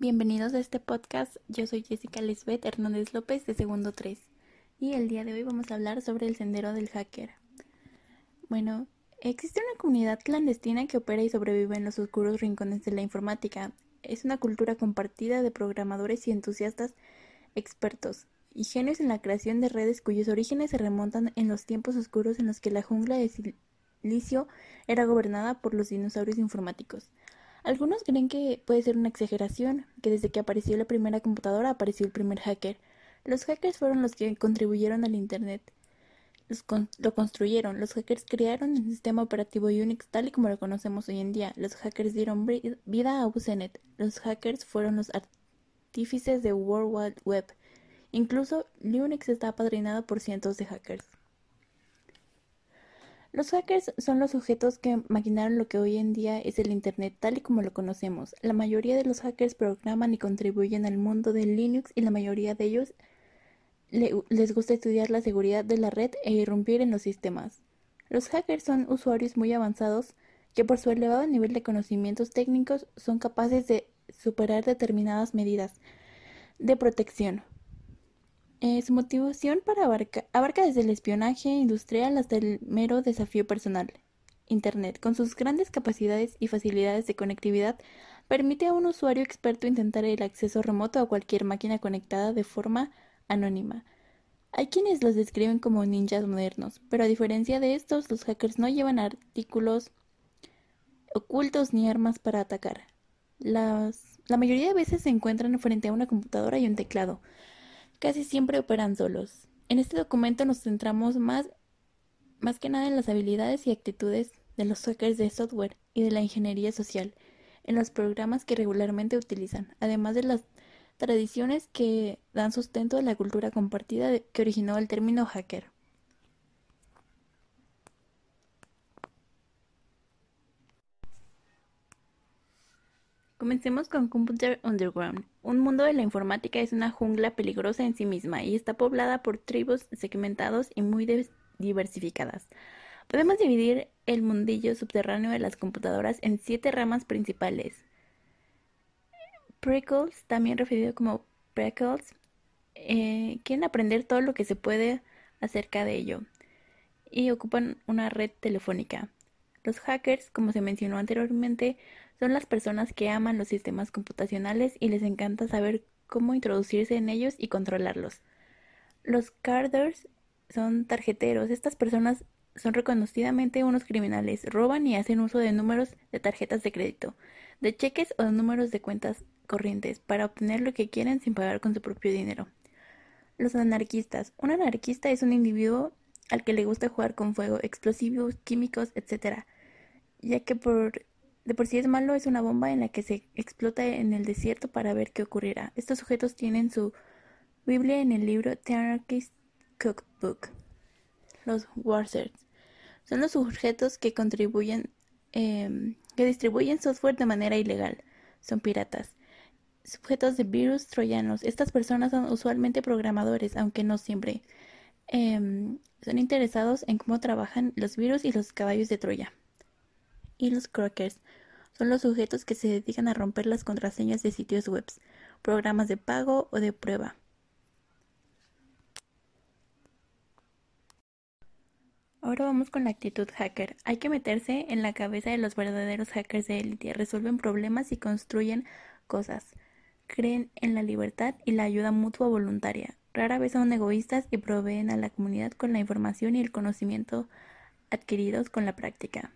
Bienvenidos a este podcast. Yo soy Jessica Lisbeth Hernández López de Segundo 3 y el día de hoy vamos a hablar sobre el sendero del hacker. Bueno, existe una comunidad clandestina que opera y sobrevive en los oscuros rincones de la informática. Es una cultura compartida de programadores y entusiastas expertos y genios en la creación de redes cuyos orígenes se remontan en los tiempos oscuros en los que la jungla de silicio era gobernada por los dinosaurios informáticos. Algunos creen que puede ser una exageración, que desde que apareció la primera computadora apareció el primer hacker. Los hackers fueron los que contribuyeron al Internet. lo construyeron. Los hackers crearon el sistema operativo Unix tal y como lo conocemos hoy en día. Los hackers dieron vida a Usenet. Los hackers fueron los artífices de World Wide Web. Incluso Linux está apadrinado por cientos de hackers. Los hackers son los sujetos que maquinaron lo que hoy en día es el Internet tal y como lo conocemos. La mayoría de los hackers programan y contribuyen al mundo de Linux y la mayoría de ellos les gusta estudiar la seguridad de la red e irrumpir en los sistemas. Los hackers son usuarios muy avanzados que por su elevado nivel de conocimientos técnicos son capaces de superar determinadas medidas de protección. Eh, su motivación para abarca, abarca desde el espionaje industrial hasta el mero desafío personal. Internet, con sus grandes capacidades y facilidades de conectividad, permite a un usuario experto intentar el acceso remoto a cualquier máquina conectada de forma anónima. Hay quienes los describen como ninjas modernos, pero a diferencia de estos, los hackers no llevan artículos ocultos ni armas para atacar. Las, la mayoría de veces se encuentran frente a una computadora y un teclado, casi siempre operan solos. En este documento nos centramos más, más que nada en las habilidades y actitudes de los hackers de software y de la ingeniería social, en los programas que regularmente utilizan, además de las tradiciones que dan sustento a la cultura compartida que originó el término hacker. Comencemos con Computer Underground. Un mundo de la informática es una jungla peligrosa en sí misma y está poblada por tribus segmentados y muy diversificadas. Podemos dividir el mundillo subterráneo de las computadoras en siete ramas principales. Prickles, también referido como Prickles, eh, quieren aprender todo lo que se puede acerca de ello y ocupan una red telefónica. Los hackers, como se mencionó anteriormente, son las personas que aman los sistemas computacionales y les encanta saber cómo introducirse en ellos y controlarlos. Los carders son tarjeteros. Estas personas son reconocidamente unos criminales. Roban y hacen uso de números de tarjetas de crédito, de cheques o de números de cuentas corrientes para obtener lo que quieren sin pagar con su propio dinero. Los anarquistas. Un anarquista es un individuo al que le gusta jugar con fuego, explosivos, químicos, etc. Ya que por de por sí es malo es una bomba en la que se explota en el desierto para ver qué ocurrirá. Estos sujetos tienen su Biblia en el libro The Anarchist Cookbook. Los Warsers son los sujetos que contribuyen, em, que distribuyen software de manera ilegal. Son piratas. Sujetos de virus troyanos. Estas personas son usualmente programadores, aunque no siempre. Em, son interesados en cómo trabajan los virus y los caballos de Troya y los crackers son los sujetos que se dedican a romper las contraseñas de sitios web, programas de pago o de prueba. Ahora vamos con la actitud hacker. Hay que meterse en la cabeza de los verdaderos hackers de élite. Resuelven problemas y construyen cosas. Creen en la libertad y la ayuda mutua voluntaria. Rara vez son egoístas y proveen a la comunidad con la información y el conocimiento adquiridos con la práctica.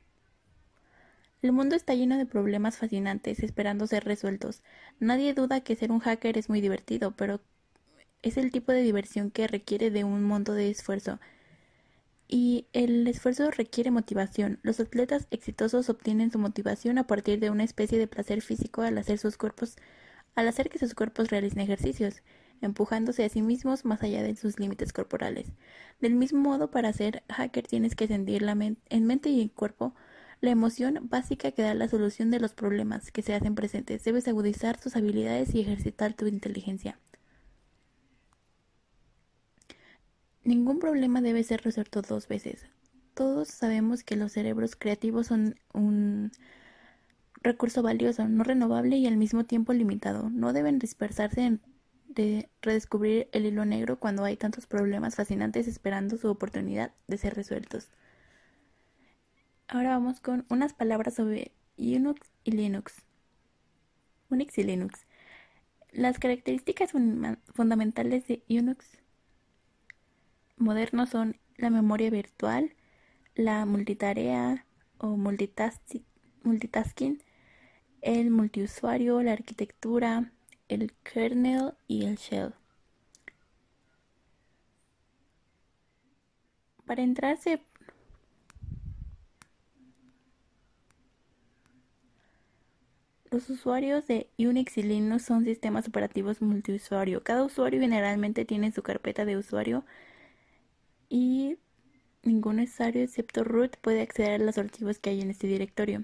El mundo está lleno de problemas fascinantes esperando ser resueltos. Nadie duda que ser un hacker es muy divertido, pero es el tipo de diversión que requiere de un monto de esfuerzo. Y el esfuerzo requiere motivación. Los atletas exitosos obtienen su motivación a partir de una especie de placer físico al hacer sus cuerpos, al hacer que sus cuerpos realicen ejercicios, empujándose a sí mismos más allá de sus límites corporales. Del mismo modo, para ser hacker tienes que sentir la en mente y en cuerpo la emoción básica que da la solución de los problemas que se hacen presentes. Debes agudizar tus habilidades y ejercitar tu inteligencia. Ningún problema debe ser resuelto dos veces. Todos sabemos que los cerebros creativos son un recurso valioso, no renovable y al mismo tiempo limitado. No deben dispersarse en de redescubrir el hilo negro cuando hay tantos problemas fascinantes esperando su oportunidad de ser resueltos. Ahora vamos con unas palabras sobre Unix y Linux. Unix y Linux. Las características fundamentales de Unix moderno son la memoria virtual, la multitarea o multitasking, el multiusuario, la arquitectura, el kernel y el shell. Para entrarse Los usuarios de Unix y Linux son sistemas operativos multiusuario. Cada usuario generalmente tiene su carpeta de usuario y ningún usuario excepto root puede acceder a los archivos que hay en este directorio.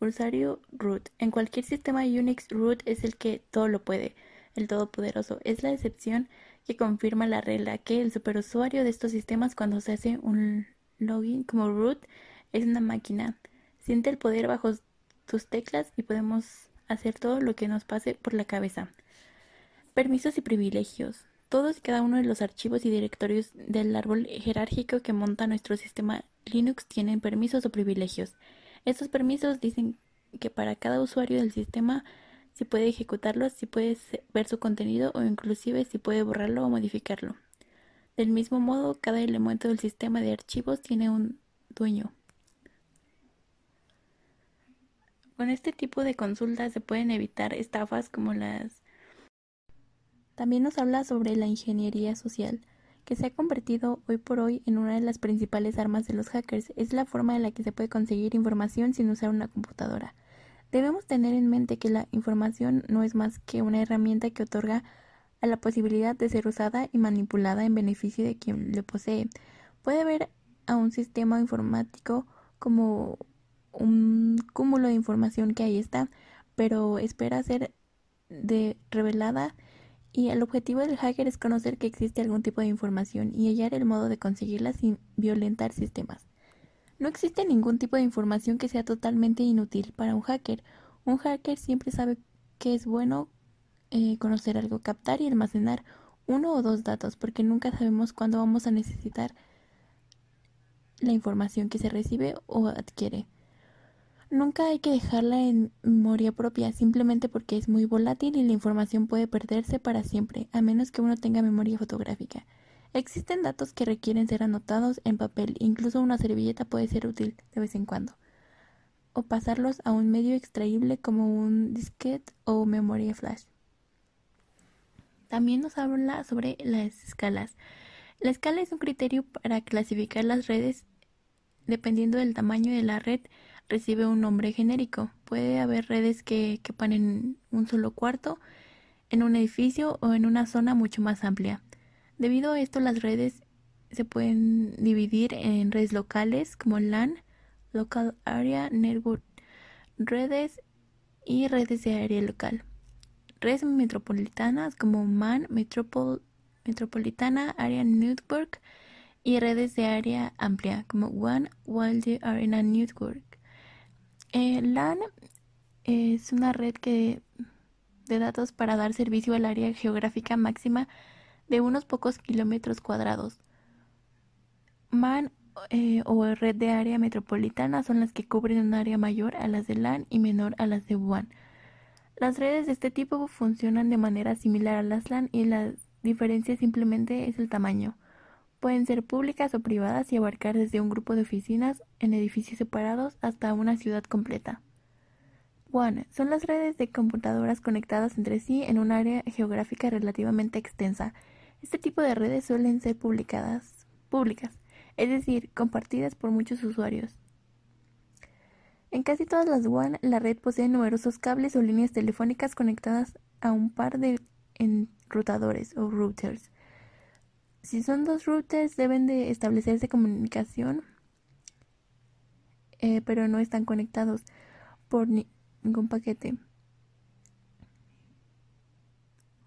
Usuario root. En cualquier sistema Unix, root es el que todo lo puede, el todopoderoso. Es la excepción que confirma la regla que el superusuario de estos sistemas cuando se hace un login como root es una máquina. Siente el poder bajo tus teclas y podemos hacer todo lo que nos pase por la cabeza. Permisos y privilegios. Todos y cada uno de los archivos y directorios del árbol jerárquico que monta nuestro sistema Linux tienen permisos o privilegios. Estos permisos dicen que para cada usuario del sistema si puede ejecutarlo, si puede ver su contenido o inclusive si puede borrarlo o modificarlo. Del mismo modo, cada elemento del sistema de archivos tiene un dueño. Con este tipo de consultas se pueden evitar estafas como las... También nos habla sobre la ingeniería social que se ha convertido hoy por hoy en una de las principales armas de los hackers. Es la forma en la que se puede conseguir información sin usar una computadora. Debemos tener en mente que la información no es más que una herramienta que otorga a la posibilidad de ser usada y manipulada en beneficio de quien le posee. Puede ver a un sistema informático como un cúmulo de información que ahí está, pero espera ser de revelada y el objetivo del hacker es conocer que existe algún tipo de información y hallar el modo de conseguirla sin violentar sistemas. No existe ningún tipo de información que sea totalmente inútil para un hacker. Un hacker siempre sabe que es bueno eh, conocer algo, captar y almacenar uno o dos datos, porque nunca sabemos cuándo vamos a necesitar la información que se recibe o adquiere. Nunca hay que dejarla en memoria propia, simplemente porque es muy volátil y la información puede perderse para siempre, a menos que uno tenga memoria fotográfica. Existen datos que requieren ser anotados en papel, incluso una servilleta puede ser útil de vez en cuando. O pasarlos a un medio extraíble como un disquete o memoria flash. También nos habla sobre las escalas. La escala es un criterio para clasificar las redes dependiendo del tamaño de la red recibe un nombre genérico. Puede haber redes que quepan en un solo cuarto, en un edificio o en una zona mucho más amplia. Debido a esto, las redes se pueden dividir en redes locales como LAN, Local Area Network, redes y redes de área local. Redes metropolitanas como MAN, Metropolitana Area Network y redes de área amplia como One World Arena Network. Eh, LAN es una red que, de datos para dar servicio al área geográfica máxima de unos pocos kilómetros cuadrados. MAN eh, o red de área metropolitana son las que cubren un área mayor a las de LAN y menor a las de WAN. Las redes de este tipo funcionan de manera similar a las LAN y la diferencia simplemente es el tamaño. Pueden ser públicas o privadas y abarcar desde un grupo de oficinas en edificios separados hasta una ciudad completa. WAN son las redes de computadoras conectadas entre sí en un área geográfica relativamente extensa. Este tipo de redes suelen ser publicadas, públicas, es decir, compartidas por muchos usuarios. En casi todas las WAN, la red posee numerosos cables o líneas telefónicas conectadas a un par de enrutadores o routers. Si son dos routers, deben de establecerse comunicación, eh, pero no están conectados por ningún paquete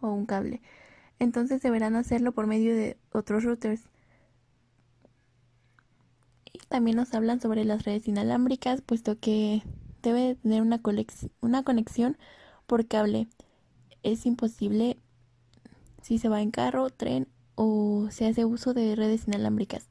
o un cable. Entonces deberán hacerlo por medio de otros routers. Y también nos hablan sobre las redes inalámbricas, puesto que debe tener una, una conexión por cable. Es imposible si se va en carro, tren o se hace uso de redes inalámbricas.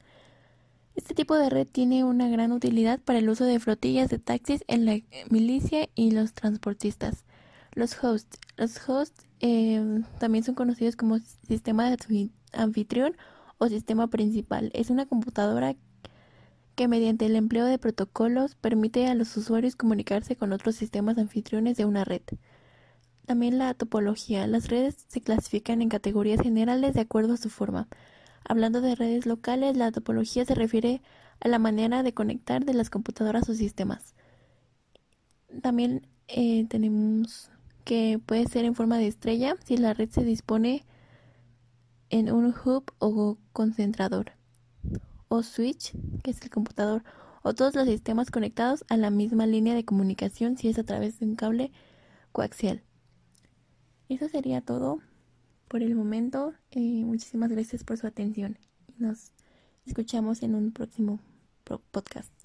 Este tipo de red tiene una gran utilidad para el uso de flotillas de taxis en la milicia y los transportistas. Los hosts. Los hosts eh, también son conocidos como sistema de anfitrión o sistema principal. Es una computadora que mediante el empleo de protocolos permite a los usuarios comunicarse con otros sistemas anfitriones de una red. También la topología. Las redes se clasifican en categorías generales de acuerdo a su forma. Hablando de redes locales, la topología se refiere a la manera de conectar de las computadoras o sistemas. También eh, tenemos que puede ser en forma de estrella si la red se dispone en un hub o concentrador o switch, que es el computador, o todos los sistemas conectados a la misma línea de comunicación si es a través de un cable coaxial. Eso sería todo por el momento. Eh, muchísimas gracias por su atención. Nos escuchamos en un próximo podcast.